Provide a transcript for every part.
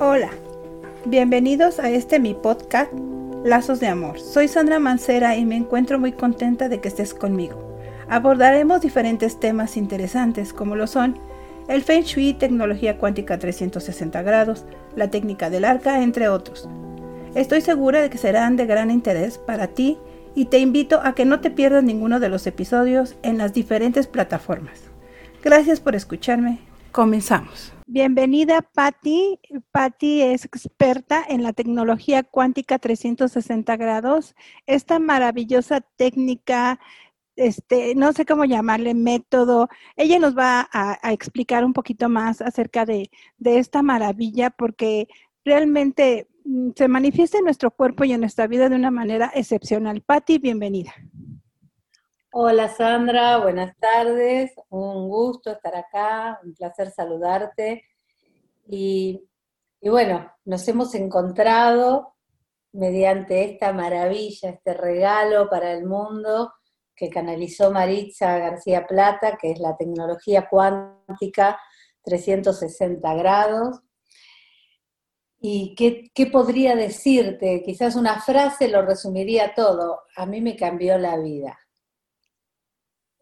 Hola, bienvenidos a este mi podcast Lazos de Amor. Soy Sandra Mancera y me encuentro muy contenta de que estés conmigo. Abordaremos diferentes temas interesantes como lo son el Feng Shui, tecnología cuántica 360 grados, la técnica del arca, entre otros. Estoy segura de que serán de gran interés para ti y te invito a que no te pierdas ninguno de los episodios en las diferentes plataformas. Gracias por escucharme. Comenzamos. Bienvenida, Patti. Patti es experta en la tecnología cuántica 360 grados. Esta maravillosa técnica, este, no sé cómo llamarle, método. Ella nos va a, explicar un poquito más acerca de, de esta maravilla porque realmente mm, se manifiesta en nuestro cuerpo y en nuestra vida de una manera excepcional. Patti, bienvenida. Hola Sandra, buenas tardes, un gusto estar acá, un placer saludarte. Y, bueno, nos hemos encontrado mediante esta maravilla, este regalo para el mundo que canalizó Maritza García Plata, que es la tecnología cuántica 360 grados. ¿Y qué, podría decirte? Quizás una frase lo resumiría todo. A mí me cambió la vida.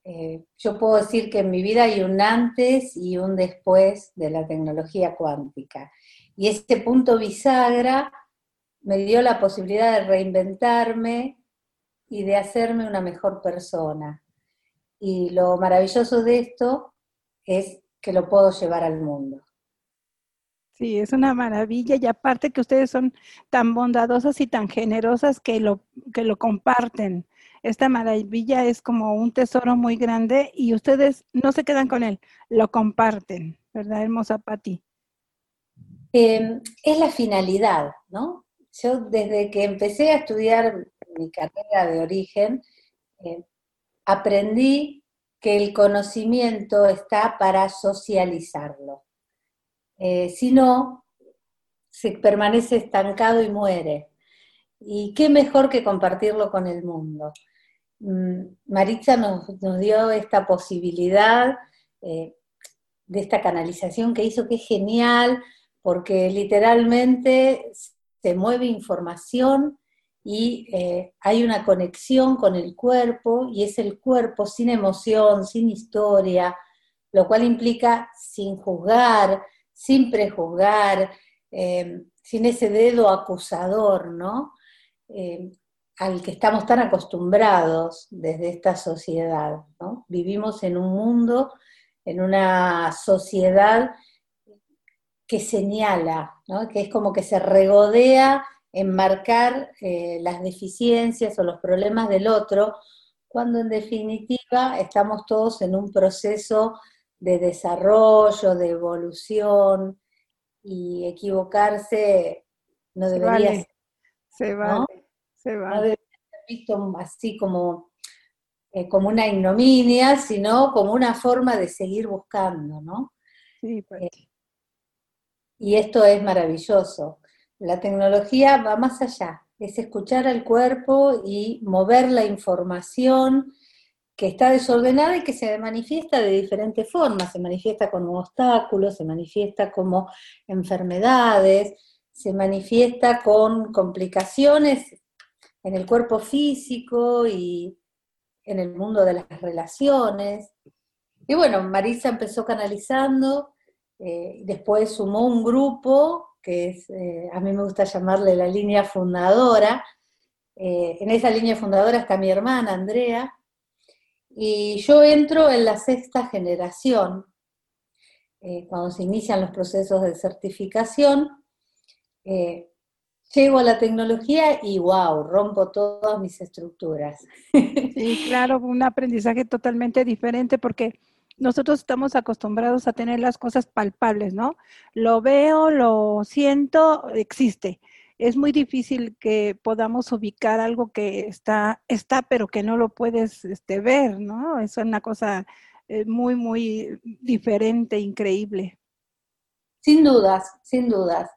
Eh, yo puedo decir que en mi vida hay un antes y un después de la tecnología cuántica. Y este punto bisagra me dio la posibilidad de reinventarme y de hacerme una mejor persona. Y lo maravilloso de esto es que lo puedo llevar al mundo. Sí, es una maravilla y aparte que ustedes son tan bondadosas y tan generosas que lo, que lo comparten esta maravilla es como un tesoro muy grande y ustedes no se quedan con él, lo comparten, ¿verdad, hermosa Patti? Em, es la finalidad, ¿no? Yo desde que empecé a estudiar mi carrera de origen, eh, aprendí que el conocimiento está para socializarlo. Eh, si no, se permanece estancado y muere. Y qué mejor que compartirlo con el mundo. Mm, Maritza nos, dio esta posibilidad eh, de esta canalización que hizo, que es genial, porque literalmente se mueve información y eh, hay una conexión con el cuerpo y es el cuerpo sin emoción, sin historia, lo cual implica sin juzgar, sin prejuzgar, eh, sin ese dedo acusador, ¿no? Al que estamos tan acostumbrados desde esta sociedad. ¿no? Vivimos en un mundo, en una sociedad que señala, ¿no? que es como que se regodea en marcar eh, las deficiencias o los problemas del otro, cuando en definitiva estamos todos en un proceso de desarrollo, de evolución, y equivocarse no debería ser. Se vale. No debe ser visto así como, eh, como una ignominia, sino como una forma de seguir buscando, ¿no? Sí, pues. Eh, y esto es maravilloso. La tecnología va más allá, es escuchar al cuerpo y mover la información que está desordenada y que se manifiesta de diferentes formas, se manifiesta como obstáculos, se manifiesta como enfermedades, se manifiesta con complicaciones en el cuerpo físico y en el mundo de las relaciones. Y bueno, Marisa empezó canalizando, eh, después sumó un grupo, que eh, a mí me gusta llamarle la línea fundadora. Eh, en esa línea fundadora está mi hermana Andrea, y yo entro en la sexta generación, cuando se inician los procesos de certificación llego a la tecnología y wow, rompo todas mis estructuras. Sí, claro, un aprendizaje totalmente diferente porque nosotros estamos acostumbrados a tener las cosas palpables, ¿no? Lo veo, lo siento, existe. Es muy difícil que podamos ubicar algo que está, está pero que no lo puedes este, ver, ¿no? Es una cosa eh, muy, muy diferente, increíble. Sin dudas, sin dudas.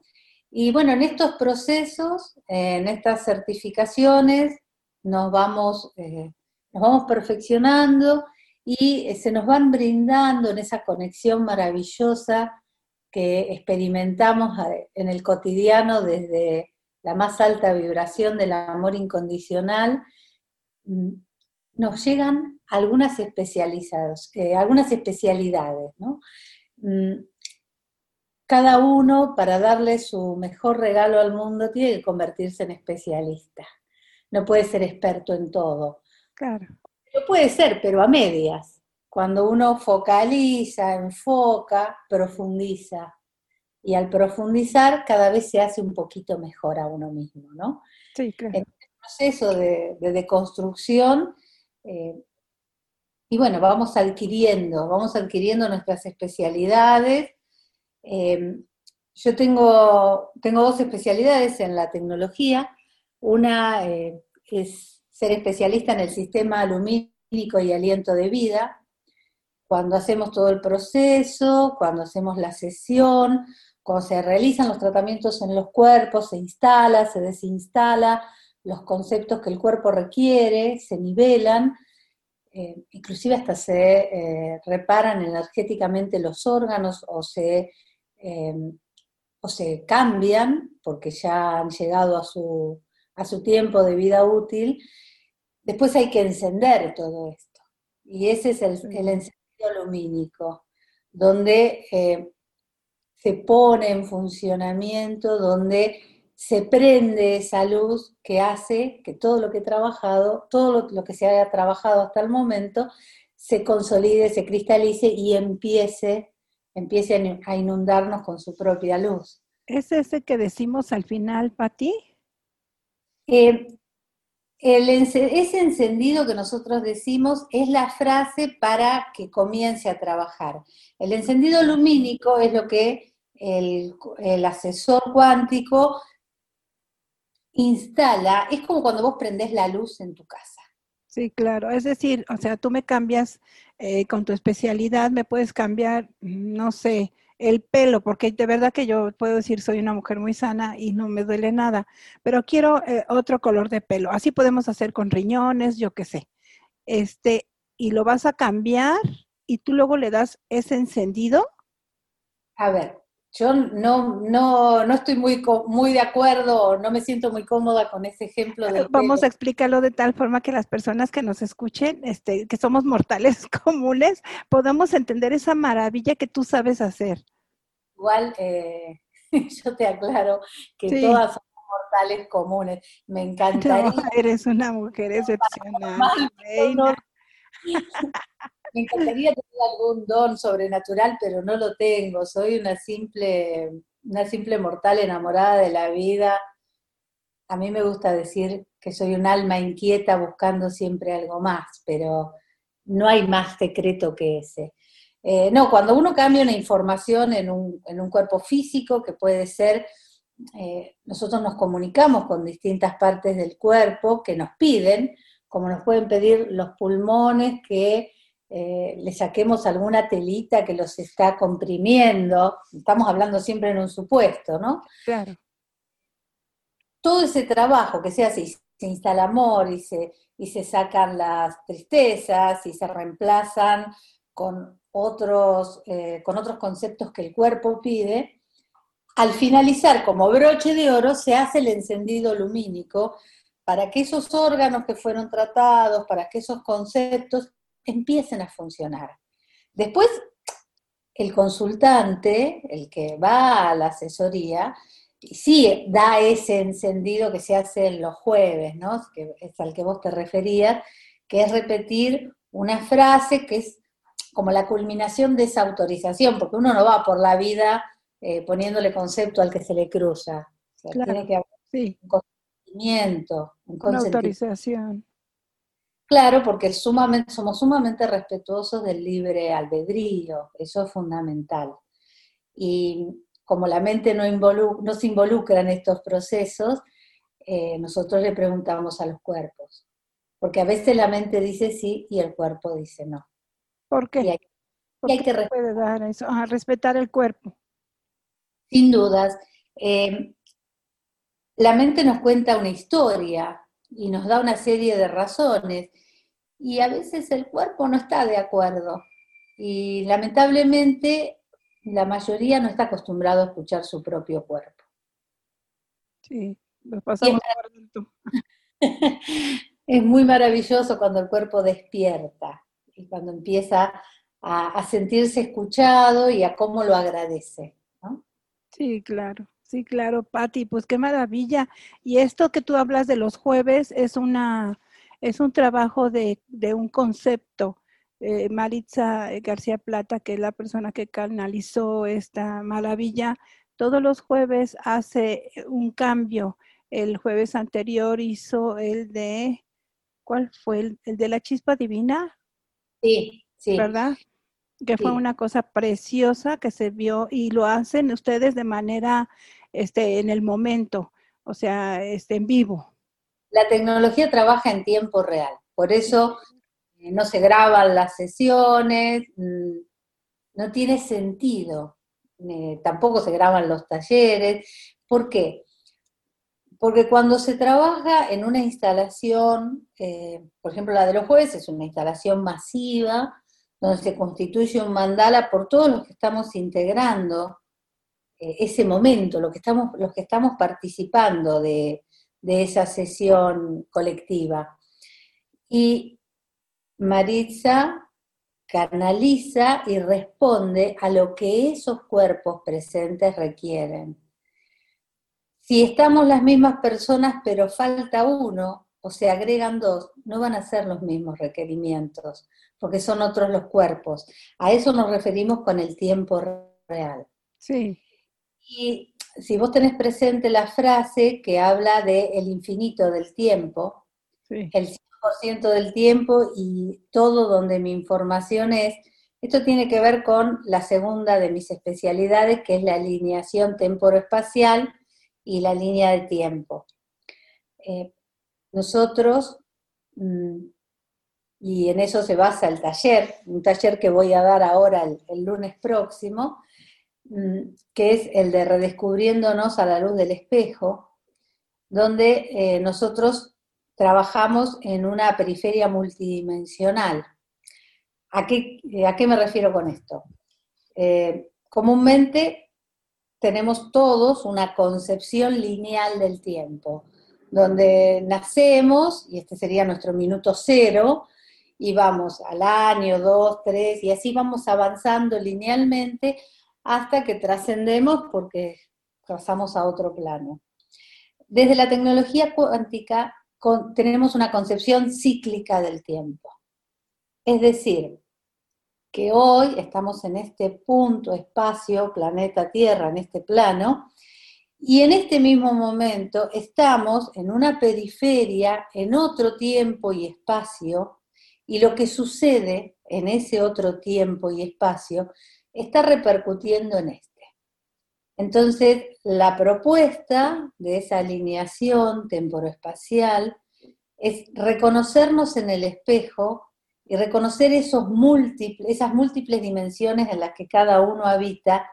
Y bueno, en estos procesos, en estas certificaciones, nos vamos, eh, nos vamos perfeccionando y eh, se nos van brindando en esa conexión maravillosa que experimentamos en el cotidiano desde la más alta vibración del amor incondicional, mm, nos llegan algunas, especializadas, eh, algunas especialidades. Mm, cada uno, para darle su mejor regalo al mundo, tiene que convertirse en especialista. No puede ser experto en todo. Claro. Lo puede ser, pero a medias. Cuando uno focaliza, enfoca, profundiza. Y al profundizar, cada vez se hace un poquito mejor a uno mismo, ¿no? Sí, claro. En el proceso de, deconstrucción, eh, y bueno, vamos adquiriendo, vamos adquiriendo nuestras especialidades. Eh, yo tengo, tengo dos especialidades en la tecnología. Una eh, es ser especialista en el sistema lumínico y aliento de vida, cuando hacemos todo el proceso, cuando hacemos la sesión, cuando se realizan los tratamientos en los cuerpos, se instala, se desinstala, los conceptos que el cuerpo requiere, se nivelan, eh, inclusive hasta se eh, reparan energéticamente los órganos o se, eh, o se cambian porque ya han llegado a su, a su tiempo de vida útil, después hay que encender todo esto. Y ese es el, encendido lumínico, donde se pone en funcionamiento, donde se prende esa luz que hace que todo lo que he trabajado, todo lo, que se haya trabajado hasta el momento, se consolide, se cristalice y empiece, empiece a inundarnos con su propia luz. ¿Es ese que decimos al final, Pati? Eh, ese encendido que nosotros decimos es la frase para que comience a trabajar. El encendido lumínico es lo que el, el asesor cuántico instala, es como cuando vos prendés la luz en tu casa. Sí, claro. Es decir, o sea, tú me cambias eh, con tu especialidad, me puedes cambiar, no sé, el pelo, porque de verdad que yo puedo decir soy una mujer muy sana y no me duele nada, pero quiero eh, otro color de pelo. Así podemos hacer con riñones, yo qué sé. Este, y lo vas a cambiar y tú luego le das ese encendido. A ver, yo no, no, no estoy muy, muy de acuerdo, no me siento muy cómoda con ese ejemplo. Del Vamos a explicarlo de tal forma que las personas que nos escuchen, este, que somos mortales comunes, podamos entender esa maravilla que tú sabes hacer. Igual, eh, yo te aclaro que todas somos mortales comunes. Me encantaría. eres una mujer excepcional. Me encantaría tener algún don sobrenatural, pero no lo tengo. Soy una simple, una simple mortal enamorada de la vida. A mí me gusta decir que soy un alma inquieta buscando siempre algo más, pero no hay más secreto que ese. Eh, no, cuando uno cambia una información en un, en un cuerpo físico, que puede ser, eh, nosotros nos comunicamos con distintas partes del cuerpo que nos piden, como nos pueden pedir los pulmones que eh, le saquemos alguna telita que los está comprimiendo, estamos hablando siempre en un supuesto, ¿no? Claro. Todo ese trabajo que se hace, y se instala amor y se, y se sacan las tristezas y se reemplazan con otros, eh, con otros conceptos que el cuerpo pide, al finalizar como broche de oro se hace el encendido lumínico para que esos órganos que fueron tratados, para que esos conceptos empiecen a funcionar. Después, el consultante, el que va a la asesoría, sí da ese encendido que se hace en los jueves, ¿no? que es al que vos te referías, que es repetir una frase que es como la culminación de esa autorización, porque uno no va por la vida eh, poniéndole concepto al que se le cruza. tiene que haber un consentimiento, un una autorización. Claro, porque sumamente, somos sumamente respetuosos del libre albedrío, eso es fundamental. Y como la mente no, no se involucra en estos procesos, eh, nosotros le preguntamos a los cuerpos, porque a veces la mente dice sí y el cuerpo dice no. ¿Por qué? Y hay, que dar eso? respetar el cuerpo. Sin dudas. Eh, la mente nos cuenta una historia, y nos da una serie de razones y a veces el cuerpo no está de acuerdo y lamentablemente la mayoría no está acostumbrado a escuchar su propio cuerpo. Sí, lo pasamos por Es muy maravilloso cuando el cuerpo despierta y cuando empieza a, sentirse escuchado y a cómo lo agradece. Sí, claro. Sí, claro, Patti, pues qué maravilla. Y esto que tú hablas de los jueves es una es un trabajo de, de un concepto. Eh, Maritza García Plata, que es la persona que canalizó esta maravilla, todos los jueves hace un cambio. El jueves anterior hizo el de, ¿cuál fue? El, el de la chispa divina. Sí, sí. ¿Verdad? Que fue una cosa preciosa que se vio y lo hacen ustedes de manera, este, en el momento, o sea, este, en vivo. La tecnología trabaja en tiempo real, por eso eh, no se graban las sesiones, mm, no tiene sentido, eh, tampoco se graban los talleres. ¿Por qué? Porque cuando se trabaja en una instalación, eh, por ejemplo la de los jueves es una instalación masiva, donde se constituye un mandala por todos los que estamos integrando ese momento, los que estamos, los que estamos participando de, de esa sesión colectiva. Y Maritza canaliza y responde a lo que esos cuerpos presentes requieren. Si estamos las mismas personas pero falta uno o se agregan dos, no van a ser los mismos requerimientos, porque son otros los cuerpos. A eso nos referimos con el tiempo real. Sí. Y si vos tenés presente la frase que habla de el infinito del tiempo, el 100% del tiempo y todo donde mi información es, esto tiene que ver con la segunda de mis especialidades, que es la alineación temporoespacial y la línea de tiempo. Eh, nosotros, mm, y en eso se basa el taller, un taller que voy a dar ahora el lunes próximo, que es el de redescubriéndonos a la luz del espejo, donde eh, nosotros trabajamos en una periferia multidimensional. ¿A qué, qué me refiero con esto? Eh, comúnmente tenemos todos una concepción lineal del tiempo, donde nacemos, y este sería nuestro minuto cero, y vamos al año, dos, tres, y así vamos avanzando linealmente hasta que trascendemos porque pasamos a otro plano. Desde la tecnología cuántica tenemos una concepción cíclica del tiempo. Es decir, que hoy estamos en este punto, espacio, planeta Tierra, en este plano, y en este mismo momento estamos en una periferia, en otro tiempo y espacio, y lo que sucede en ese otro tiempo y espacio está repercutiendo en este. Entonces, la propuesta de esa alineación temporoespacial es reconocernos en el espejo y reconocer esos múltiples, esas múltiples dimensiones en las que cada uno habita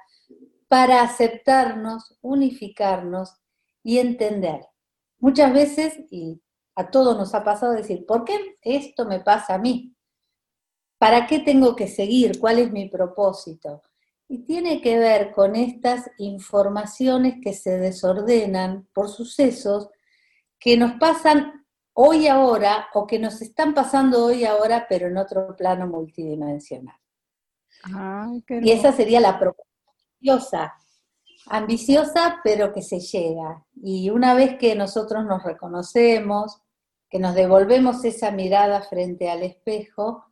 para aceptarnos, unificarnos y entender. Muchas veces, y a todos nos ha pasado decir, ¿por qué esto me pasa a mí? ¿Para qué tengo que seguir? ¿Cuál es mi propósito? Y tiene que ver con estas informaciones que se desordenan por sucesos que nos pasan hoy ahora o que nos están pasando hoy ahora, pero en otro plano multidimensional. y esa sería la propuesta ambiciosa, ambiciosa, pero que se llega. Y una vez que nosotros nos reconocemos, que nos devolvemos esa mirada frente al espejo,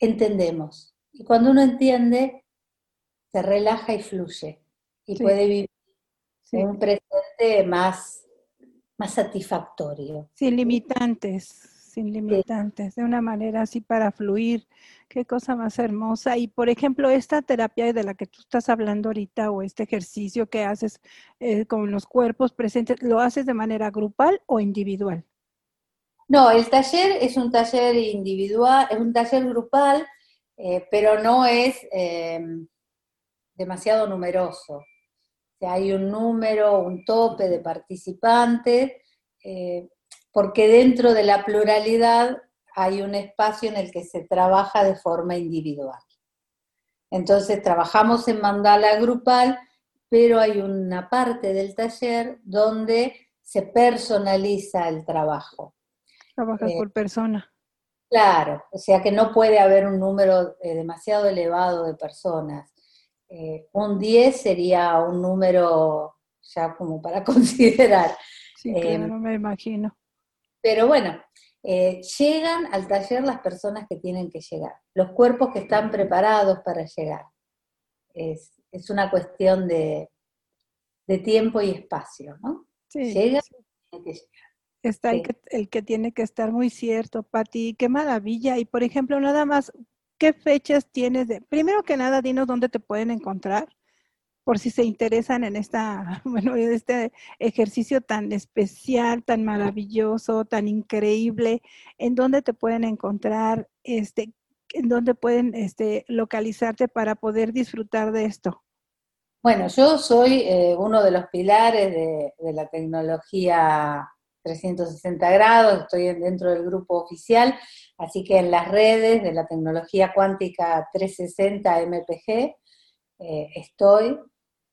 entendemos. Y cuando uno entiende, se relaja y fluye y puede vivir un presente más, más satisfactorio. Sin limitantes, sin limitantes, de una manera así para fluir. Qué cosa más hermosa. Y por ejemplo, esta terapia de la que tú estás hablando ahorita o este ejercicio que haces eh, con los cuerpos presentes, ¿lo haces de manera grupal o individual? No, el taller es un taller individual, es un taller grupal, eh, pero no es em, demasiado numeroso. hay un número, un tope de participantes, eh, porque dentro de la pluralidad hay un espacio en el que se trabaja de forma individual. Entonces trabajamos en mandala grupal, pero hay una parte del taller donde se personaliza el trabajo. Trabajas eh, por persona. Claro, o sea que no puede haber un número eh, demasiado elevado de personas. Eh, un 10 sería un número ya como para considerar. Sí, claro, me imagino. Pero bueno, llegan al taller las personas que tienen que llegar, los cuerpos que están preparados para llegar. Es, es una cuestión de, de, tiempo y espacio, ¿no? Sí, Llega, tiene que llegar. Está el, que, el que tiene que estar muy cierto, Pati, qué maravilla. Y por ejemplo, nada más, ¿qué fechas tienes de, primero que nada, dinos dónde te pueden encontrar, por si se interesan en esta, bueno, en este ejercicio tan especial, tan maravilloso, tan increíble, en dónde te pueden encontrar, este, en dónde pueden este, localizarte para poder disfrutar de esto. Bueno, yo soy eh, uno de los pilares de, de la tecnología 360 grados, estoy dentro del grupo oficial, así que en las redes de la tecnología cuántica 360 MPG eh, estoy.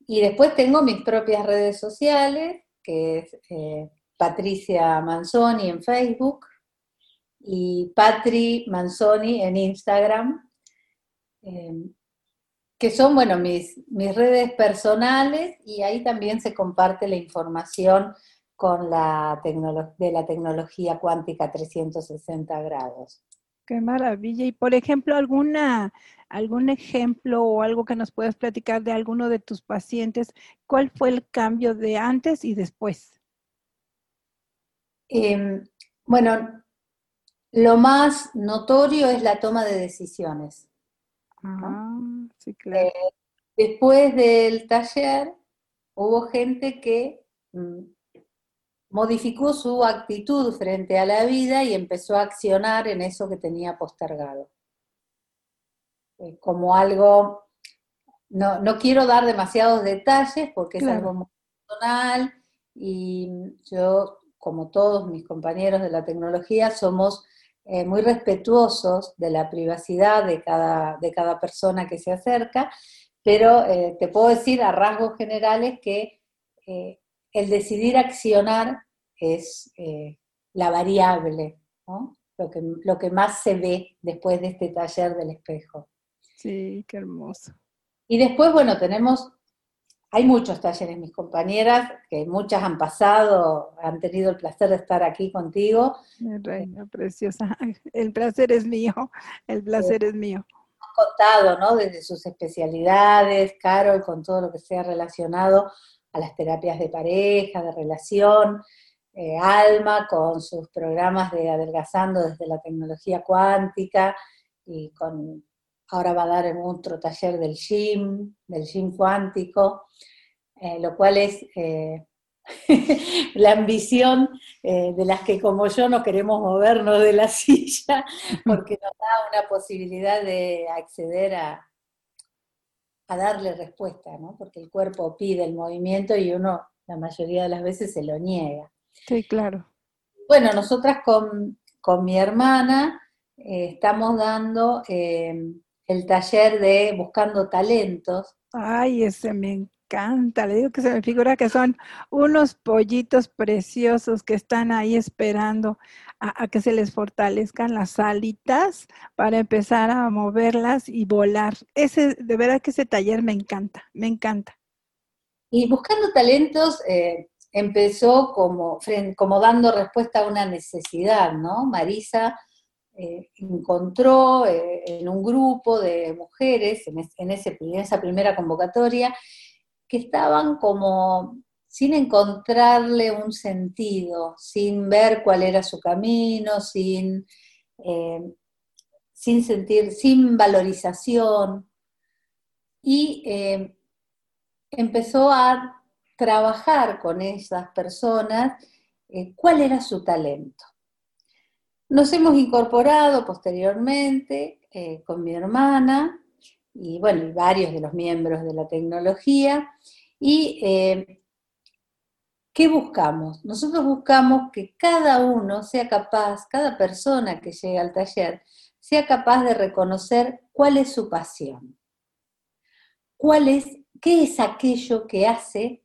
Y después tengo mis propias redes sociales, que es eh, Patricia Manzoni en Facebook y Patri Manzoni en Instagram, eh, que son, bueno, mis, mis redes personales y ahí también se comparte la información con la de la tecnología cuántica 360 grados. Qué maravilla. Y por ejemplo, alguna, algún ejemplo o algo que nos puedas platicar de alguno de tus pacientes, ¿cuál fue el cambio de antes y después? Em, bueno, lo más notorio es la toma de decisiones. Ah, sí, claro. Eh, después del taller hubo gente que mm, modificó su actitud frente a la vida y empezó a accionar en eso que tenía postergado. Eh, como algo, no, no, quiero dar demasiados detalles porque es algo muy personal y yo, como todos mis compañeros de la tecnología, somos eh, muy respetuosos de la privacidad de cada, de cada persona que se acerca, pero eh, te puedo decir a rasgos generales que el decidir accionar es eh, la variable, lo, que, lo que más se ve después de este taller del espejo. Sí, qué hermoso. Y después, bueno, tenemos, hay muchos talleres, mis compañeras, que muchas han pasado, han tenido el placer de estar aquí contigo. reina preciosa, el placer es mío, el placer es mío contado, ¿no? Desde sus especialidades, Carol, con todo lo que sea relacionado a las terapias de pareja, de relación, eh, Alma con sus programas de adelgazando desde la tecnología cuántica y con ahora va a dar en otro taller del gym, del gym cuántico, eh, lo cual es eh, la ambición de las que como yo no queremos movernos de la silla porque nos da una posibilidad de acceder a, a darle respuesta, ¿no? Porque el cuerpo pide el movimiento y uno la mayoría de las veces se lo niega. Sí, claro. Bueno, nosotras con, mi hermana eh, estamos dando eh, el taller de Buscando Talentos. Ay, ese me encanta. Le digo que se me figura que son unos pollitos preciosos que están ahí esperando a, a, que se les fortalezcan las alitas para empezar a moverlas y volar. Ese, de verdad que ese taller me encanta, me encanta. Y buscando talentos, eh, empezó como, como dando respuesta a una necesidad, ¿no? Marisa eh, encontró eh, en un grupo de mujeres, en, ese, en esa primera convocatoria, que estaban como sin encontrarle un sentido, sin ver cuál era su camino, sin, eh, sin sentir, sin valorización. Y empezó a trabajar con esas personas eh, cuál era su talento. Nos hemos incorporado posteriormente eh, con mi hermana y bueno, varios de los miembros de la tecnología. ¿Y eh, qué buscamos? Nosotros buscamos que cada uno sea capaz, cada persona que llegue al taller, sea capaz de reconocer cuál es su pasión. cuál es, qué es aquello que hace,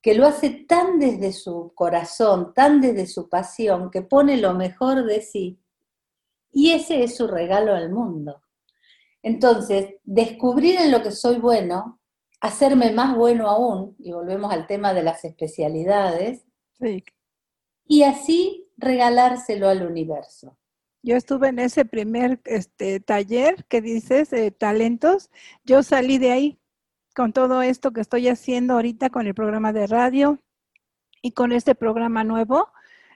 que lo hace tan desde su corazón, tan desde su pasión, que pone lo mejor de sí. Y ese es su regalo al mundo. Entonces, descubrir en lo que soy bueno, hacerme más bueno aún, y volvemos al tema de las especialidades, y así regalárselo al universo. Yo estuve en ese primer este, taller que dices, de talentos, yo salí de ahí con todo esto que estoy haciendo ahorita con el programa de radio y con este programa nuevo,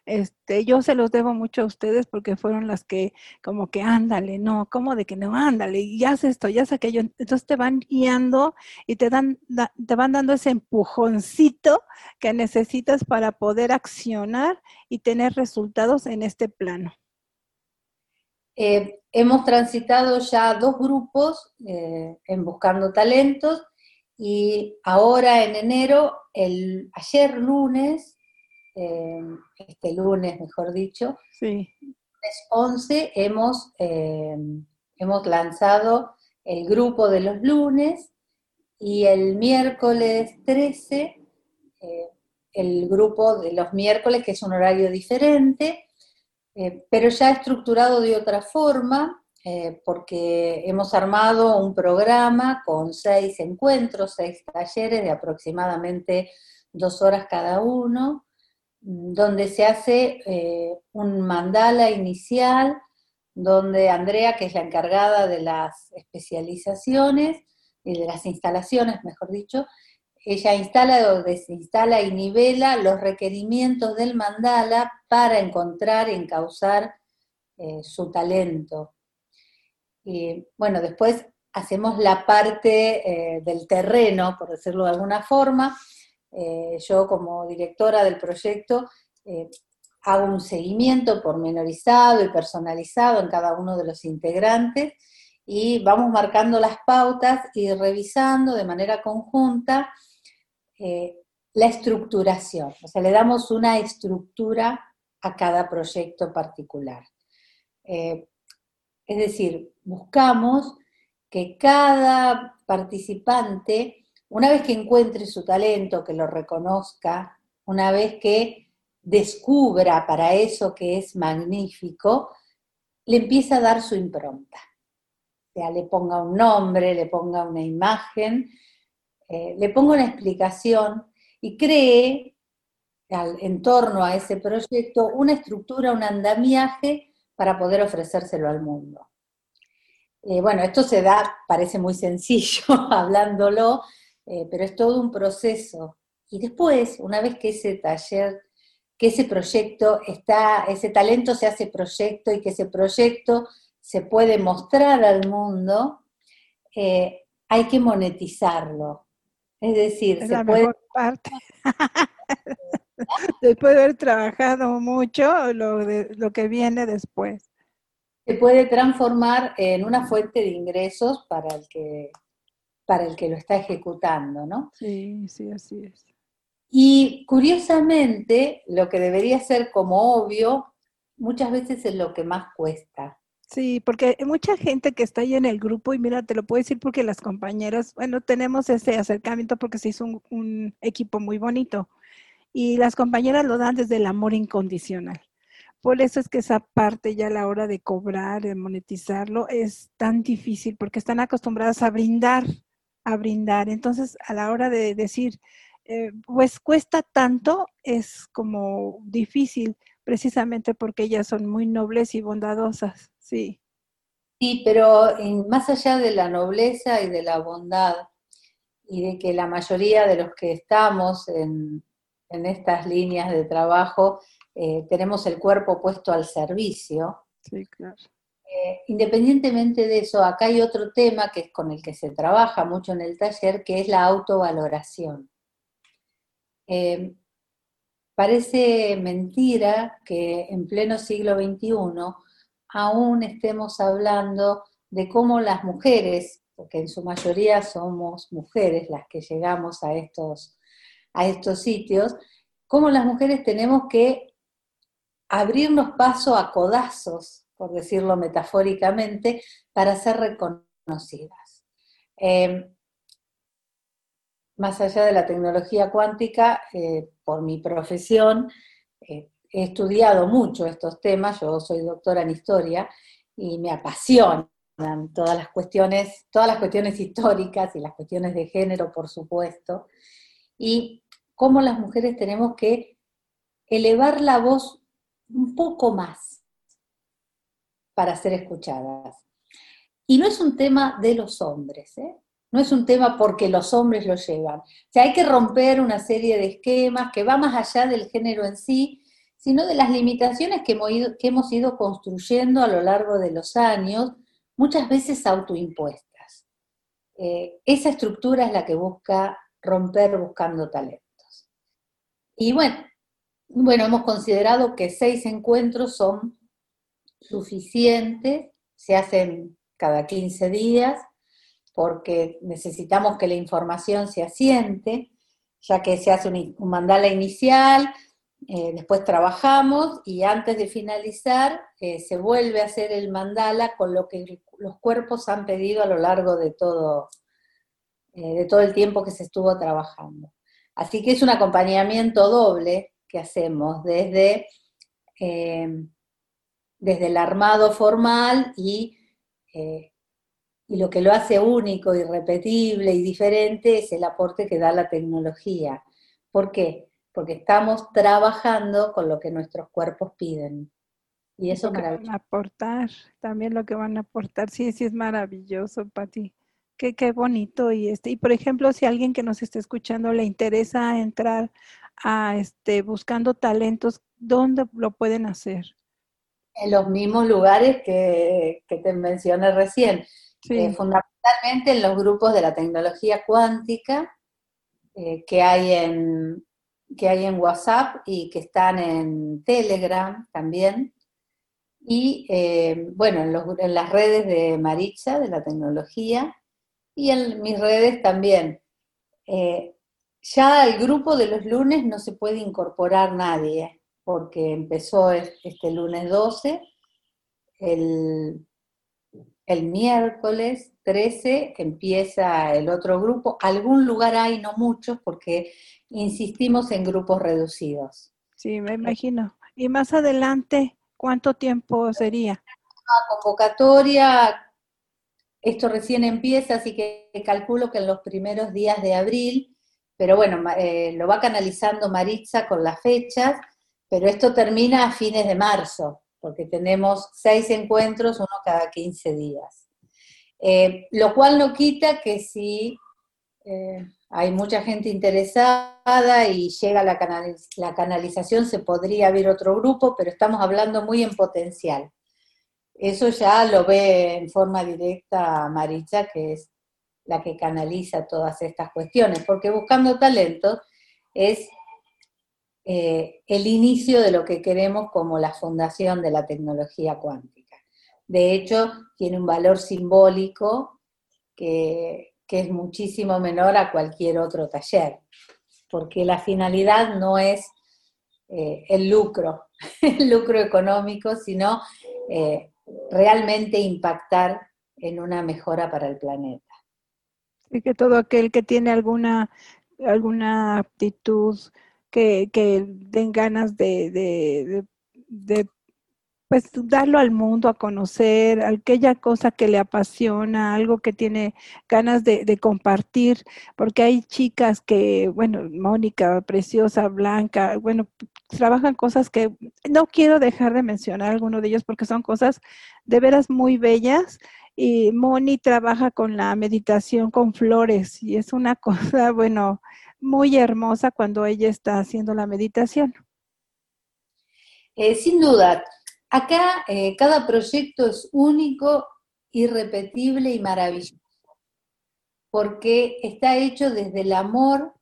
este, yo se los debo mucho a ustedes porque fueron las que como que ándale, no, como de que no, ándale, y haz esto, ya haz aquello. Entonces te van guiando y te, dan, te van dando ese empujoncito que necesitas para poder accionar y tener resultados en este plano. Eh, hemos transitado ya dos grupos eh, en Buscando Talentos y ahora en enero, el, ayer lunes, eh, este lunes mejor dicho, sí. 11 hemos, hemos lanzado el grupo de los lunes y el miércoles 13 el grupo de los miércoles, que es un horario diferente, eh, pero ya estructurado de otra forma, eh, porque hemos armado un programa con seis encuentros, seis talleres de aproximadamente dos horas cada uno, donde se hace eh, un mandala inicial, donde Andrea, que es la encargada de las especializaciones y de las instalaciones, mejor dicho, ella instala o desinstala y nivela los requerimientos del mandala para encontrar, encauzar eh, su talento. Y bueno, después hacemos la parte eh, del terreno, por decirlo de alguna forma. Eh, yo como directora del proyecto hago un seguimiento pormenorizado y personalizado en cada uno de los integrantes y vamos marcando las pautas y revisando de manera conjunta eh, la estructuración, o sea, le damos una estructura a cada proyecto particular. Eh, es decir, buscamos que cada participante, una vez que encuentre su talento, que lo reconozca, una vez que descubra para eso que es magnífico, le empieza a dar su impronta. O sea, le ponga un nombre, le ponga una imagen eh, le pongo una explicación y cree en torno a ese proyecto una estructura, un andamiaje para poder ofrecérselo al mundo. Eh, bueno, esto se da, parece muy sencillo hablándolo, eh, pero es todo un proceso. Y después, una vez que ese taller, que ese proyecto está, ese talento se hace proyecto y que ese proyecto se puede mostrar al mundo, hay que monetizarlo. Es decir, es la mejor parte. Después de haber trabajado mucho, lo, de, lo que viene después. Se puede transformar en una fuente de ingresos para el que, para el que lo está ejecutando, ¿no? Sí, sí, así es. Y curiosamente, lo que debería ser como obvio, muchas veces es lo que más cuesta. Sí, porque hay mucha gente que está ahí en el grupo y mira, te lo puedo decir porque las compañeras, bueno, tenemos ese acercamiento porque se hizo un, equipo muy bonito y las compañeras lo dan desde el amor incondicional. Por eso es que esa parte ya a la hora de cobrar, de monetizarlo, es tan difícil porque están acostumbradas a brindar, a brindar. Entonces, a la hora de decir, eh, pues cuesta tanto, es como difícil, precisamente porque ellas son muy nobles y bondadosas. Sí. Sí, pero más allá de la nobleza y de la bondad, y de que la mayoría de los que estamos en, estas líneas de trabajo eh, tenemos el cuerpo puesto al servicio. Sí, claro. Eh, independientemente de eso, acá hay otro tema que es con el que se trabaja mucho en el taller, que es la autovaloración. Eh, parece mentira que en pleno siglo XXI aún estemos hablando de cómo las mujeres, porque en su mayoría somos mujeres las que llegamos a estos, a estos sitios, cómo las mujeres tenemos que abrirnos paso a codazos, por decirlo metafóricamente, para ser reconocidas. Eh, más allá de la tecnología cuántica, eh, por mi profesión, he estudiado mucho estos temas, yo soy doctora en historia y me apasionan todas las cuestiones, todas las cuestiones históricas y las cuestiones de género, por supuesto, y cómo las mujeres tenemos que elevar la voz un poco más para ser escuchadas. Y no es un tema de los hombres, ¿eh? no es un tema porque los hombres lo llevan. O sea, hay que romper una serie de esquemas que va más allá del género en sí, sino de las limitaciones que hemos ido, que hemos ido construyendo a lo largo de los años, muchas veces autoimpuestas. Eh, esa estructura es la que busca romper buscando talentos. Y bueno, bueno, hemos considerado que seis encuentros son suficientes, se hacen cada 15 días, porque necesitamos que la información se asiente, ya que se hace un, mandala inicial, eh, después trabajamos y antes de finalizar eh, se vuelve a hacer el mandala con lo que los cuerpos han pedido a lo largo de todo, eh, de todo el tiempo que se estuvo trabajando. Así que es un acompañamiento doble que hacemos desde, eh, desde el armado formal y, eh, y lo que lo hace único, irrepetible y diferente es el aporte que da la tecnología. ¿Por qué? Porque estamos trabajando con lo que nuestros cuerpos piden. Y eso es maravilloso. Van a aportar, también lo que van a aportar, sí, sí es maravilloso, Pati. Qué, qué bonito. Y este, y por ejemplo, si alguien que nos está escuchando le interesa entrar a este, buscando talentos, ¿dónde lo pueden hacer? En los mismos lugares que, te mencioné recién. Eh, fundamentalmente en los grupos de la tecnología cuántica eh, que, hay en, que hay en WhatsApp y que están en Telegram también. Y eh, bueno, en, en, las redes de Maritza, de la tecnología, y en mis redes también ya al grupo de los lunes no se puede incorporar nadie, porque empezó este lunes 12, el, el miércoles 13 empieza el otro grupo. Algún lugar hay, no muchos, porque insistimos en grupos reducidos. Sí, me imagino. Y más adelante, ¿cuánto tiempo sería? La convocatoria, esto recién empieza, así que calculo que en los primeros días de abril pero bueno, eh, lo va canalizando Maritza con las fechas, pero esto termina a fines de marzo, porque tenemos seis encuentros, uno cada 15 días. Eh, lo cual no quita que si eh, hay mucha gente interesada y llega la, la canalización, se podría abrir otro grupo, pero estamos hablando muy en potencial. Eso ya lo ve en forma directa Maritza, que es la que canaliza todas estas cuestiones, porque buscando talento es eh, el inicio de lo que queremos como la fundación de la tecnología cuántica. De hecho, tiene un valor simbólico que, es muchísimo menor a cualquier otro taller, porque la finalidad no es eh, el lucro, el lucro económico, sino eh, realmente impactar en una mejora para el planeta. Y que todo aquel que tiene alguna, alguna aptitud, que, que den ganas de, de, de, pues darlo al mundo a conocer, aquella cosa que le apasiona, algo que tiene ganas de, compartir, porque hay chicas que, bueno, Mónica, preciosa, Blanca, bueno, trabajan cosas que no quiero dejar de mencionar alguno de ellos porque son cosas de veras muy bellas y Moni trabaja con la meditación con flores y es una cosa, bueno, muy hermosa cuando ella está haciendo la meditación. Eh, sin duda, acá eh, cada proyecto es único, irrepetible y maravilloso, porque está hecho desde el amor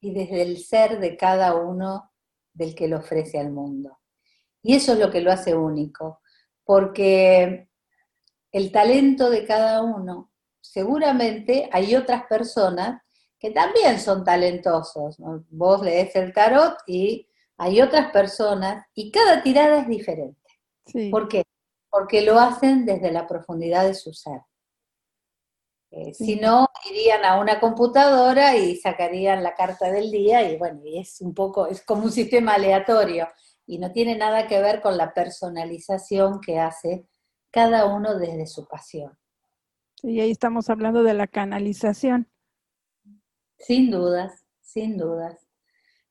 y desde el ser de cada uno del que lo ofrece al mundo. Y eso es lo que lo hace único, porque el talento de cada uno. Seguramente hay otras personas que también son talentosos. Vos lees el tarot y hay otras personas y cada tirada es diferente. ¿Por qué? Porque lo hacen desde la profundidad de su ser. Eh, si no, irían a una computadora y sacarían la carta del día y bueno, y es un poco, es como un sistema aleatorio y no tiene nada que ver con la personalización que hace cada uno desde su pasión. Y ahí estamos hablando de la canalización. Sin dudas, sin dudas,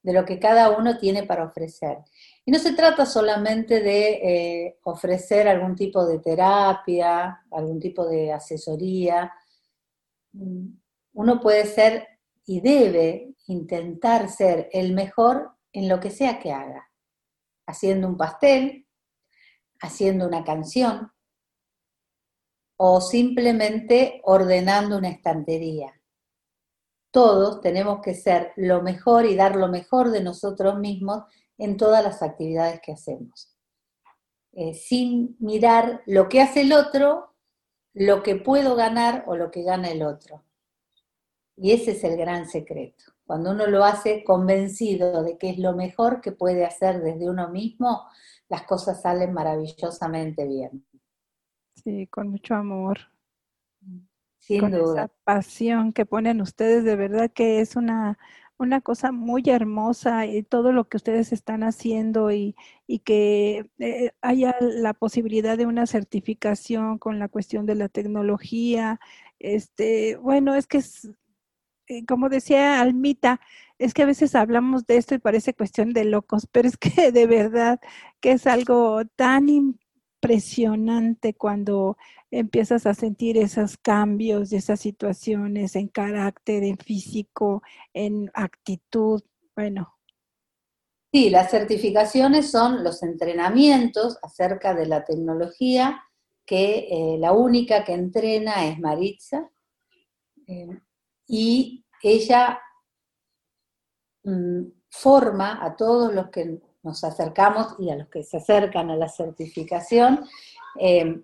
de lo que cada uno tiene para ofrecer. Y no se trata solamente de eh, ofrecer algún tipo de terapia, algún tipo de asesoría, uno puede ser y debe intentar ser el mejor en lo que sea que haga. Haciendo un pastel, haciendo una canción o simplemente ordenando una estantería. Todos tenemos que ser lo mejor y dar lo mejor de nosotros mismos en todas las actividades que hacemos. Eh, sin mirar lo que hace el otro lo que puedo ganar o lo que gana el otro. Y ese es el gran secreto. Cuando uno lo hace convencido de que es lo mejor que puede hacer desde uno mismo, las cosas salen maravillosamente bien. Sí, con mucho amor. Sin con duda. Esa pasión que ponen ustedes, de verdad que es una, una cosa muy hermosa y todo lo que ustedes están haciendo y, que eh, haya la posibilidad de una certificación con la cuestión de la tecnología. Este, bueno, es que es, eh, como decía Almita, es que a veces hablamos de esto y parece cuestión de locos, pero es que de verdad que es algo tan impresionante cuando empiezas a sentir esos cambios de esas situaciones en carácter, en físico, en actitud. Bueno. Sí, las certificaciones son los entrenamientos acerca de la tecnología, que eh, la única que entrena es Maritza, eh, y ella mm, forma a todos los que nos acercamos y a los que se acercan a la certificación, eh,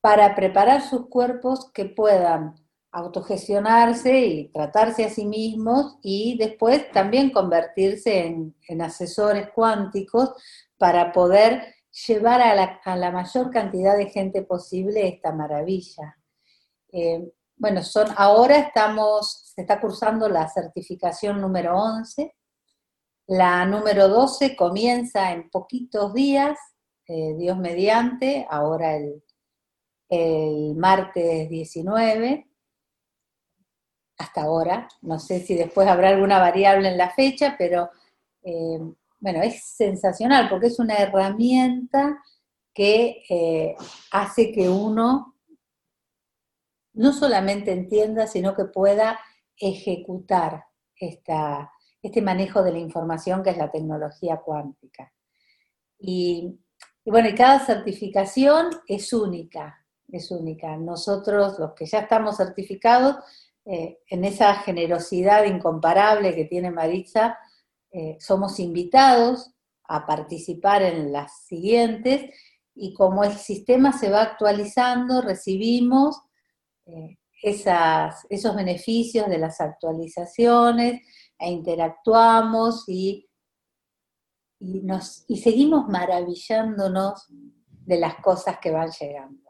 para preparar sus cuerpos que puedan autogestionarse y tratarse a sí mismos y después también convertirse en, asesores cuánticos para poder llevar a la, mayor cantidad de gente posible esta maravilla. Eh, bueno, son, ahora estamos, se está cursando la certificación número 11, la número 12 comienza en poquitos días, eh, Dios mediante, ahora el el martes 19, hasta ahora. No sé si después habrá alguna variable en la fecha, pero eh, bueno, es sensacional porque es una herramienta que eh, hace que uno no solamente entienda, sino que pueda ejecutar esta, este manejo de la información que es la tecnología cuántica. Y, bueno, y cada certificación es única, es única. Nosotros, los que ya estamos certificados, eh, en esa generosidad incomparable que tiene Maritza, eh, somos invitados a participar en las siguientes y como el sistema se va actualizando, recibimos eh, esos beneficios de las actualizaciones e interactuamos y, y, nos, y seguimos maravillándonos de las cosas que van llegando.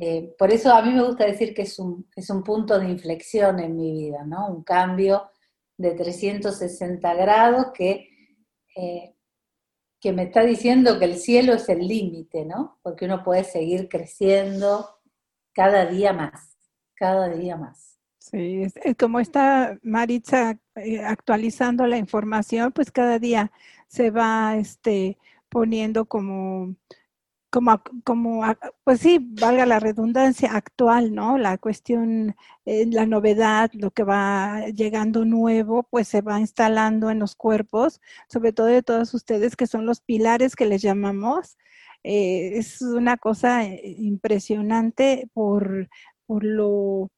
Eh, por eso a mí me gusta decir que es un, es un punto de inflexión en mi vida, ¿no? Un cambio de 360 grados que, eh, que me está diciendo que el cielo es el límite, ¿no? Porque uno puede seguir creciendo cada día más, cada día más. Sí, como está Maritza eh, actualizando la información, pues cada día se va este, poniendo como como, como, pues sí, valga la redundancia actual, ¿no? La cuestión, eh, la novedad, lo que va llegando nuevo, pues se va instalando en los cuerpos, sobre todo de todos ustedes que son los pilares que les llamamos. Eh, es una cosa impresionante por, por lo...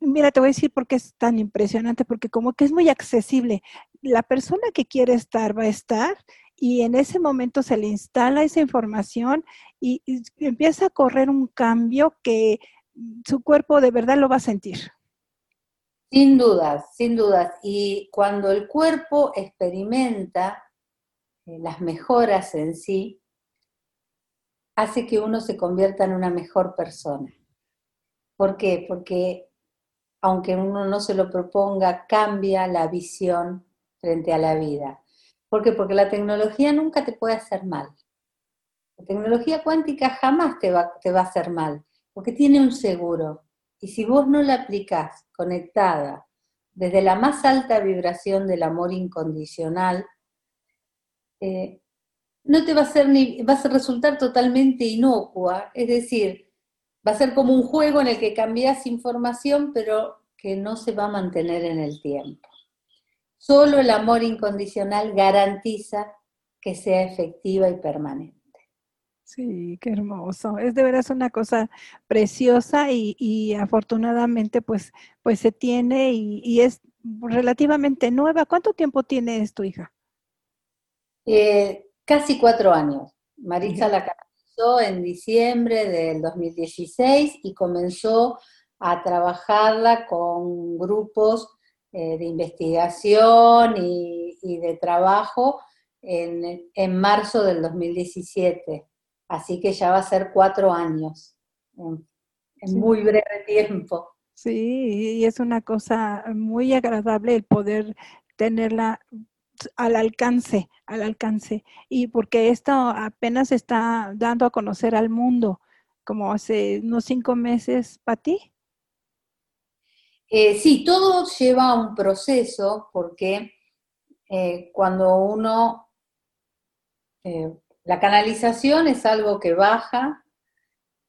mira, te voy a decir por qué es tan impresionante, porque como que es muy accesible. La persona que quiere estar va a estar y en ese momento se le instala esa información y, empieza a correr un cambio que su cuerpo de verdad lo va a sentir. Sin dudas, sin dudas. Y cuando el cuerpo experimenta eh, las mejoras en sí, hace que uno se convierta en una mejor persona. ¿Por qué? Porque aunque uno no se lo proponga, cambia la visión frente a la vida. ¿Por qué? Porque la tecnología nunca te puede hacer mal. La tecnología cuántica jamás te va, te va a hacer mal, porque tiene un seguro. Y si vos no la aplicás conectada desde la más alta vibración del amor incondicional, eh, no te va a ser ni, vas a resultar totalmente inocua, es decir, va a ser como un juego en el que cambias información, pero que no se va a mantener en el tiempo. Solo el amor incondicional garantiza que sea efectiva y permanente. Sí, qué hermoso. Es de veras una cosa preciosa y, afortunadamente pues, pues se tiene y, es relativamente nueva. ¿Cuánto tiempo tiene esto, hija? Eh, casi cuatro años. Marisa la comenzó en diciembre del 2016 y comenzó a trabajarla con grupos eh, de investigación y, de trabajo en, en, marzo del 2017. Así que ya va a ser cuatro años, en, muy breve tiempo. Sí, y es una cosa muy agradable el poder tenerla al alcance, al alcance. Y porque esto apenas está dando a conocer al mundo, como hace unos cinco meses, para ti. Eh, sí, todo lleva un proceso porque eh, cuando uno, eh, la canalización es algo que baja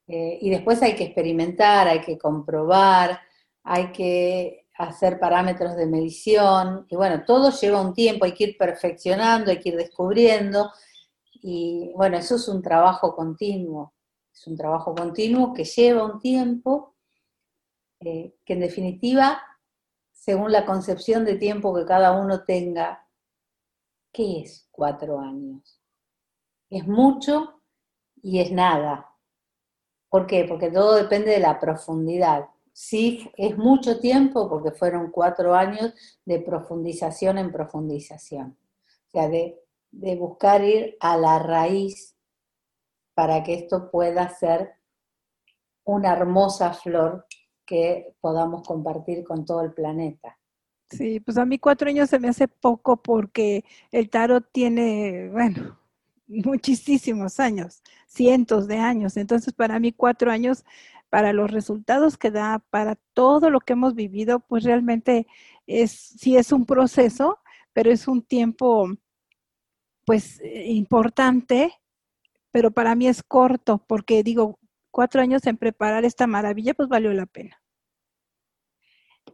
y después hay que experimentar, hay que comprobar, hay que hacer parámetros de medición, y bueno, todo lleva un tiempo, hay que ir perfeccionando, hay que ir descubriendo, y bueno, eso es un trabajo continuo, es un trabajo continuo que lleva un tiempo, eh, que en definitiva, según la concepción de tiempo que cada uno tenga, ¿qué es cuatro años? Es mucho y es nada. ¿Por qué? Porque todo depende de la profundidad sí es mucho tiempo porque fueron cuatro años de profundización en profundización. O sea, de, buscar ir a la raíz para que esto pueda ser una hermosa flor que podamos compartir con todo el planeta. Sí, pues a mí cuatro años se me hace poco porque el tarot tiene, bueno, muchísimos años, cientos de años. Entonces, para mí cuatro años para los resultados que da, para todo lo que hemos vivido, pues realmente es, sí es un proceso, pero es un tiempo, pues, eh, importante, pero para mí es corto, porque digo, cuatro años en preparar esta maravilla, pues valió la pena.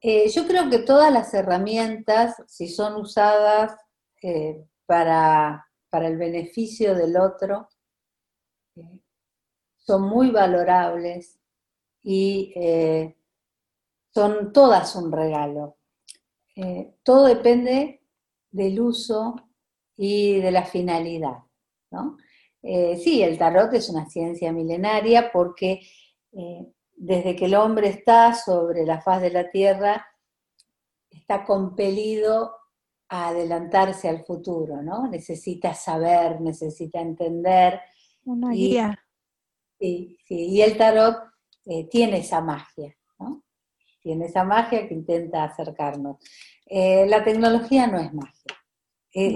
Eh, yo creo que todas las herramientas, si son usadas eh, para, para, el beneficio del otro, son muy valorables y eh, son todas un regalo. Eh, todo depende del uso y de la finalidad. ¿no? Eh, sí, el tarot es una ciencia milenaria porque desde que el hombre está sobre la faz de la Tierra, está compelido a adelantarse al futuro, ¿no? Necesita saber, necesita entender. Una guía. Sí, sí, y el tarot eh, tiene esa magia, ¿no? Tiene esa magia que intenta acercarnos. Eh, la tecnología no es magia. Eh,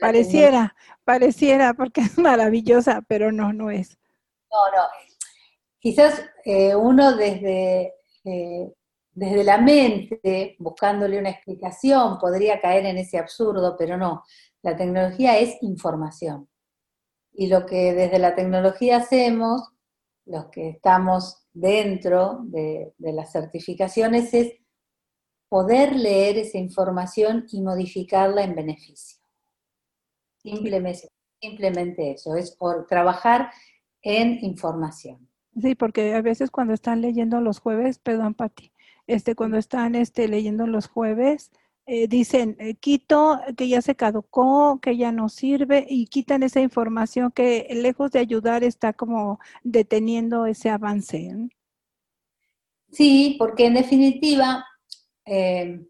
pareciera, pareciera, porque es maravillosa, pero no, no es. No, no. Quizás uno desde, desde la mente, buscándole una explicación, podría caer en ese absurdo, pero no. La tecnología es información. Y lo que desde la tecnología hacemos los que estamos dentro de, las certificaciones es poder leer esa información y modificarla en beneficio. Simplemente, simplemente eso, es por trabajar en información. Sí, porque a veces cuando están leyendo los jueves, perdón, Pati, este, cuando están este, leyendo los jueves, eh, dicen, eh, quito que ya se caducó, que ya no sirve y quitan esa información que lejos de ayudar está como deteniendo ese avance. Sí, porque en definitiva eh,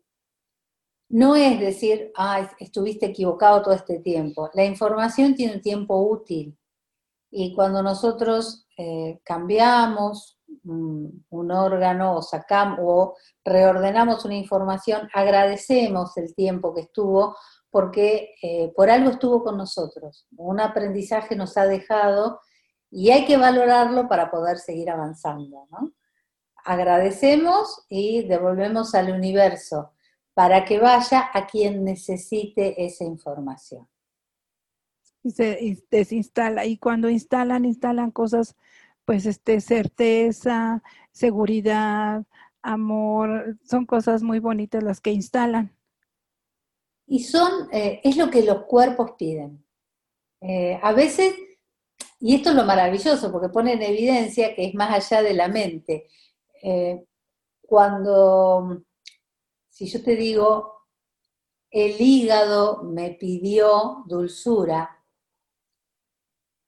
no es decir, ah, estuviste equivocado todo este tiempo. La información tiene un tiempo útil y cuando nosotros cambiamos un, órgano o sacamos o reordenamos una información, agradecemos el tiempo que estuvo porque eh, por algo estuvo con nosotros, un aprendizaje nos ha dejado y hay que valorarlo para poder seguir avanzando. Agradecemos y devolvemos al universo para que vaya a quien necesite esa información. Se desinstala, y cuando instalan, instalan cosas, pues, este, certeza, seguridad, amor, son cosas muy bonitas las que instalan. Y son, eh, es lo que los cuerpos piden. Eh, a veces, y esto es lo maravilloso, porque pone en evidencia que es más allá de la mente. Eh, cuando si yo te digo, el hígado me pidió dulzura,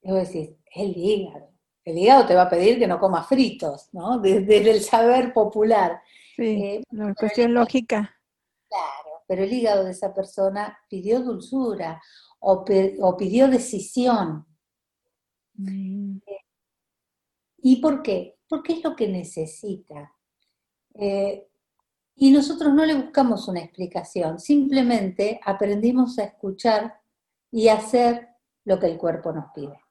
yo decir, el hígado. El hígado te va a pedir que no comas fritos, ¿no? Desde, el saber popular. Sí, eh, la cuestión lógica. Claro, pero el hígado de esa persona pidió dulzura o, pidió decisión. Mm. ¿Y por qué? Porque es lo que necesita. Eh, y nosotros no le buscamos una explicación, simplemente aprendimos a escuchar y hacer lo que el cuerpo nos pide.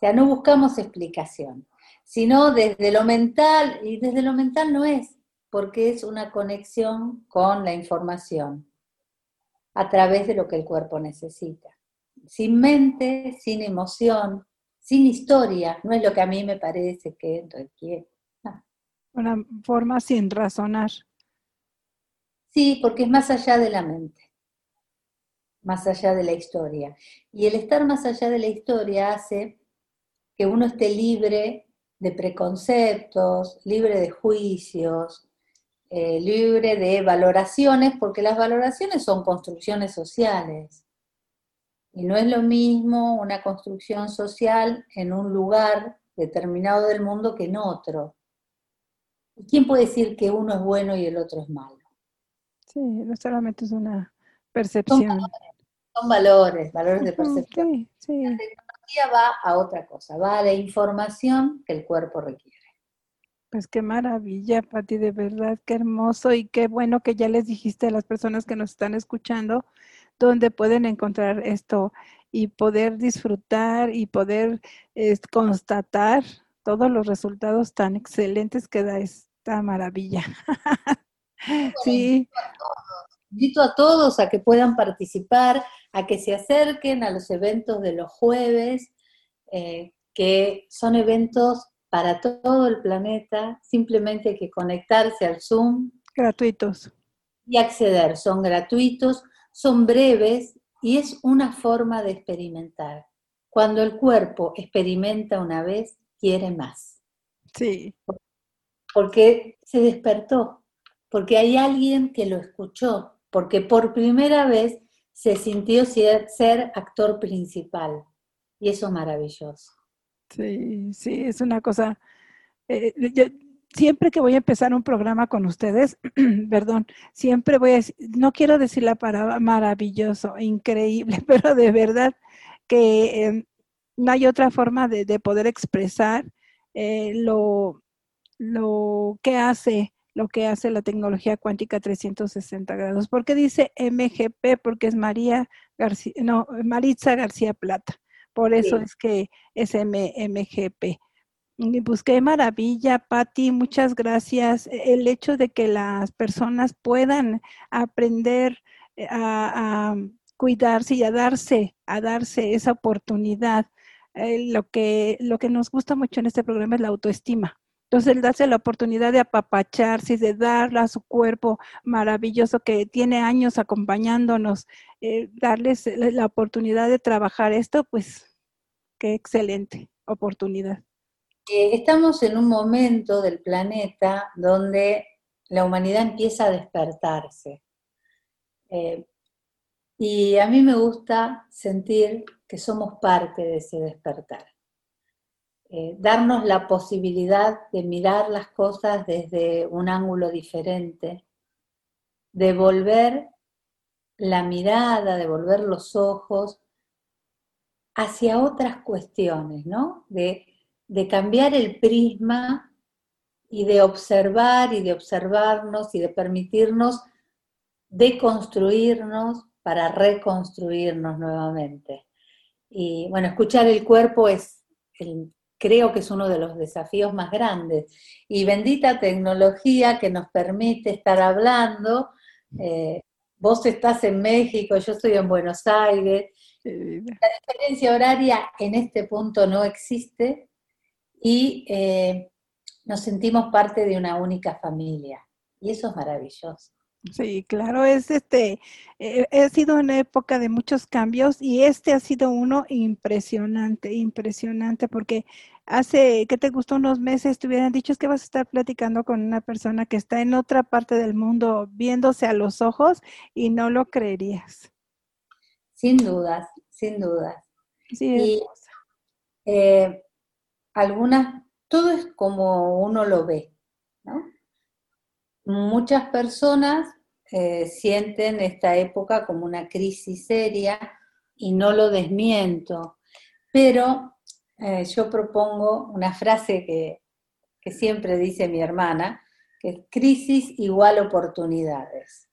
O sea, no buscamos explicación, sino desde lo mental, y desde lo mental no es, porque es una conexión con la información a través de lo que el cuerpo necesita. Sin mente, sin emoción, sin historia, no es lo que a mí me parece que requiere. Una forma sin razonar. Sí, porque es más allá de la mente, más allá de la historia. Y el estar más allá de la historia hace que uno esté libre de preconceptos, libre de juicios, eh, libre de valoraciones, porque las valoraciones son construcciones sociales. Y no es lo mismo una construcción social en un lugar determinado del mundo que en otro. ¿Y quién puede decir que uno es bueno y el otro es malo? Sí, no solamente es una percepción. Son valores, valores, de percepción. Sí, sí. Va a otra cosa, va a la información que el cuerpo requiere. Pues qué maravilla, Pati, de verdad, qué hermoso y qué bueno que ya les dijiste a las personas que nos están escuchando dónde pueden encontrar esto y poder disfrutar y poder constatar todos los resultados tan excelentes que da esta maravilla. Sí. Invito a todos a que puedan participar, a que se acerquen a los eventos de los jueves, eh, que son eventos para todo el planeta, simplemente hay que conectarse al Zoom. Gratuitos. Y acceder, son gratuitos, son breves y es una forma de experimentar. Cuando el cuerpo experimenta una vez, quiere más. Sí. Porque se despertó, porque hay alguien que lo escuchó, porque por primera vez se sintió ser, actor principal. Y eso es maravilloso. Sí, sí, es una cosa. Eh, siempre que voy a empezar un programa con ustedes, perdón, siempre voy a decir, no quiero decir la palabra maravilloso, increíble, pero de verdad que em, no hay otra forma de, poder expresar eh, lo, lo que hace lo que hace la tecnología cuántica 360 grados. ¿Por qué dice MGP? Porque es María García, no, Maritza García Plata. Por eso es que es MGP. busqué maravilla, Patti, muchas gracias. E, el hecho de que las personas puedan aprender eh, a, cuidarse y a darse, a darse esa oportunidad. Eh, lo, que, lo que nos gusta mucho en este programa es la autoestima entonces, el darse la oportunidad de apapacharse, de darle a su cuerpo maravilloso que tiene años acompañándonos, eh, darles la oportunidad de trabajar esto, pues qué excelente oportunidad. Eh, estamos en un momento del planeta donde la humanidad empieza a despertarse. Eh, y a mí me gusta sentir que somos parte de ese despertar. Eh, darnos la posibilidad de mirar las cosas desde un ángulo diferente, de volver la mirada, de volver los ojos hacia otras cuestiones, ¿no? De, cambiar el prisma y de observar y de observarnos y de permitirnos deconstruirnos para reconstruirnos nuevamente. Y bueno, escuchar el cuerpo es, creo que es uno de los desafíos más grandes. Y bendita tecnología que nos permite estar hablando. Eh, vos estás en México, yo estoy en Buenos Aires. La diferencia horaria en este punto no existe y eh, nos sentimos parte de una única familia. Y eso es maravilloso. Sí, claro, es este, eh, ha sido una época de muchos cambios y este ha sido uno impresionante, impresionante, porque hace, ¿qué te gustó? Unos meses te hubieran dicho es que vas a estar platicando con una persona que está en otra parte del mundo viéndose a los ojos y no lo creerías. Sin dudas, sin dudas. Sí, y, eh, algunas, todo es como uno lo ve, ¿no? Muchas personas eh, sienten esta época como una crisis seria y no lo desmiento, pero eh, yo propongo una frase que, siempre dice mi hermana, que es crisis igual oportunidades.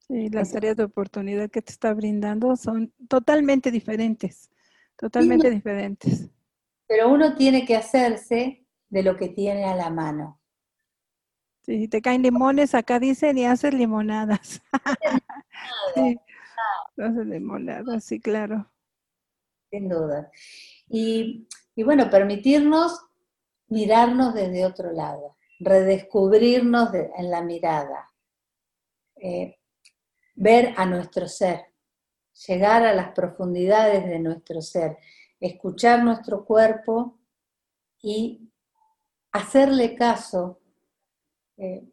Sí, las áreas de oportunidad que te está brindando son totalmente diferentes, totalmente diferentes. Pero uno tiene que hacerse de lo que tiene a la mano. Sí, te caen limones, acá dicen, y haces limonadas. sí, haces limonadas, sí, claro. Sin duda. Y, bueno, permitirnos mirarnos desde otro lado, redescubrirnos en la mirada, eh, ver a nuestro ser, llegar a las profundidades de nuestro ser, escuchar nuestro cuerpo y hacerle caso eh,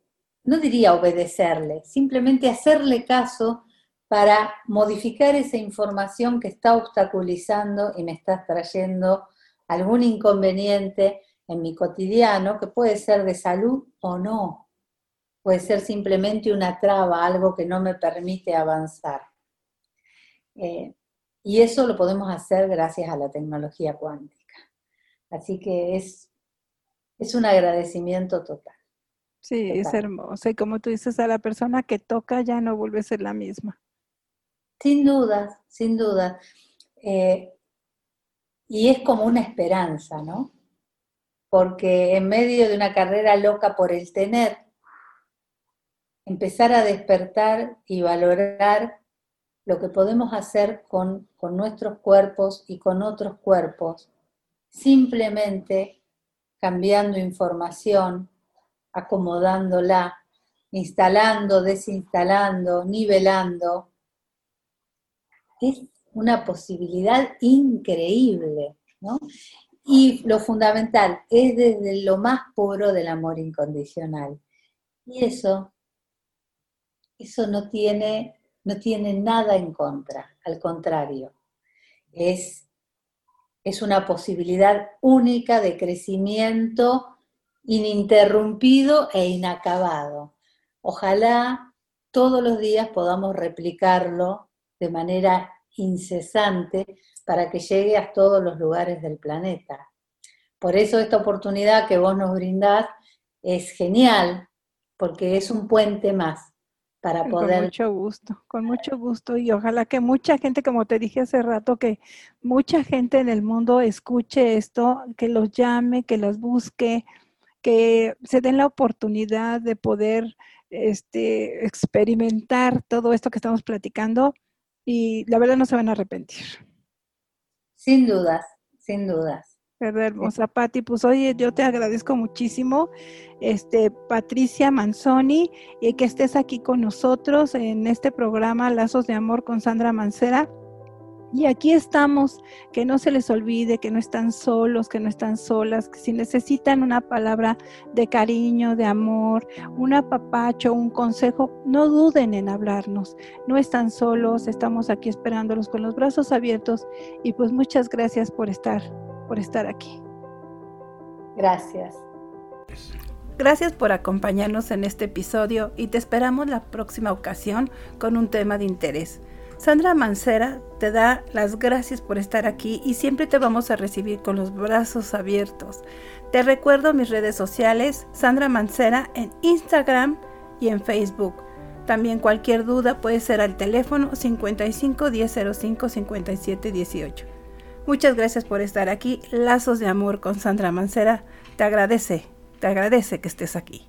no diría obedecerle, simplemente hacerle caso para modificar esa información que está obstaculizando y me está trayendo algún inconveniente en mi cotidiano, que puede ser de salud o no, puede ser simplemente una traba, algo que no me permite avanzar. Eh, y eso lo podemos hacer gracias a la tecnología cuántica. Así que es, es un agradecimiento total. Sí, es hermoso. Y como tú dices, a la persona que toca ya no vuelve a ser la misma. Sin duda, sin duda. Eh, y es como una esperanza, ¿no? Porque en medio de una carrera loca por el tener, empezar a despertar y valorar lo que podemos hacer con, con nuestros cuerpos y con otros cuerpos, simplemente cambiando información, acomodándola, instalando, desinstalando, nivelando. Es una posibilidad increíble, ¿no? Y lo fundamental es desde lo más puro del amor incondicional. Y eso, eso no tiene, no tiene nada en contra, al contrario, es, es una posibilidad única de crecimiento ininterrumpido e inacabado. Ojalá todos los días podamos replicarlo de manera incesante para que llegue a todos los lugares del planeta. Por eso esta oportunidad que vos nos brindás es genial, porque es un puente más para poder... Con mucho gusto, con mucho gusto y ojalá que mucha gente, como te dije hace rato, que mucha gente en el mundo escuche esto, que los llame, que los busque, que se den la oportunidad de poder este, experimentar todo esto que estamos platicando y la verdad no se van a arrepentir. Sin dudas, sin dudas. Verdad hermosa, Patti. Pues oye, yo te agradezco muchísimo, este, Patricia Manzoni, y que estés aquí con nosotros en este programa Lazos de Amor con Sandra Mancera. Y aquí estamos, que no se les olvide que no están solos, que no están solas, que si necesitan una palabra de cariño, de amor, un apapacho, un consejo, no duden en hablarnos. No están solos, estamos aquí esperándolos con los brazos abiertos y pues muchas gracias por estar, por estar aquí. Gracias. Gracias por acompañarnos en este episodio y te esperamos la próxima ocasión con un tema de interés. Sandra Mancera te da las gracias por estar aquí y siempre te vamos a recibir con los brazos abiertos. Te recuerdo mis redes sociales, Sandra Mancera en Instagram y en Facebook. También cualquier duda puede ser al teléfono 55 1005 57 18. Muchas gracias por estar aquí. Lazos de amor con Sandra Mancera. Te agradece, te agradece que estés aquí.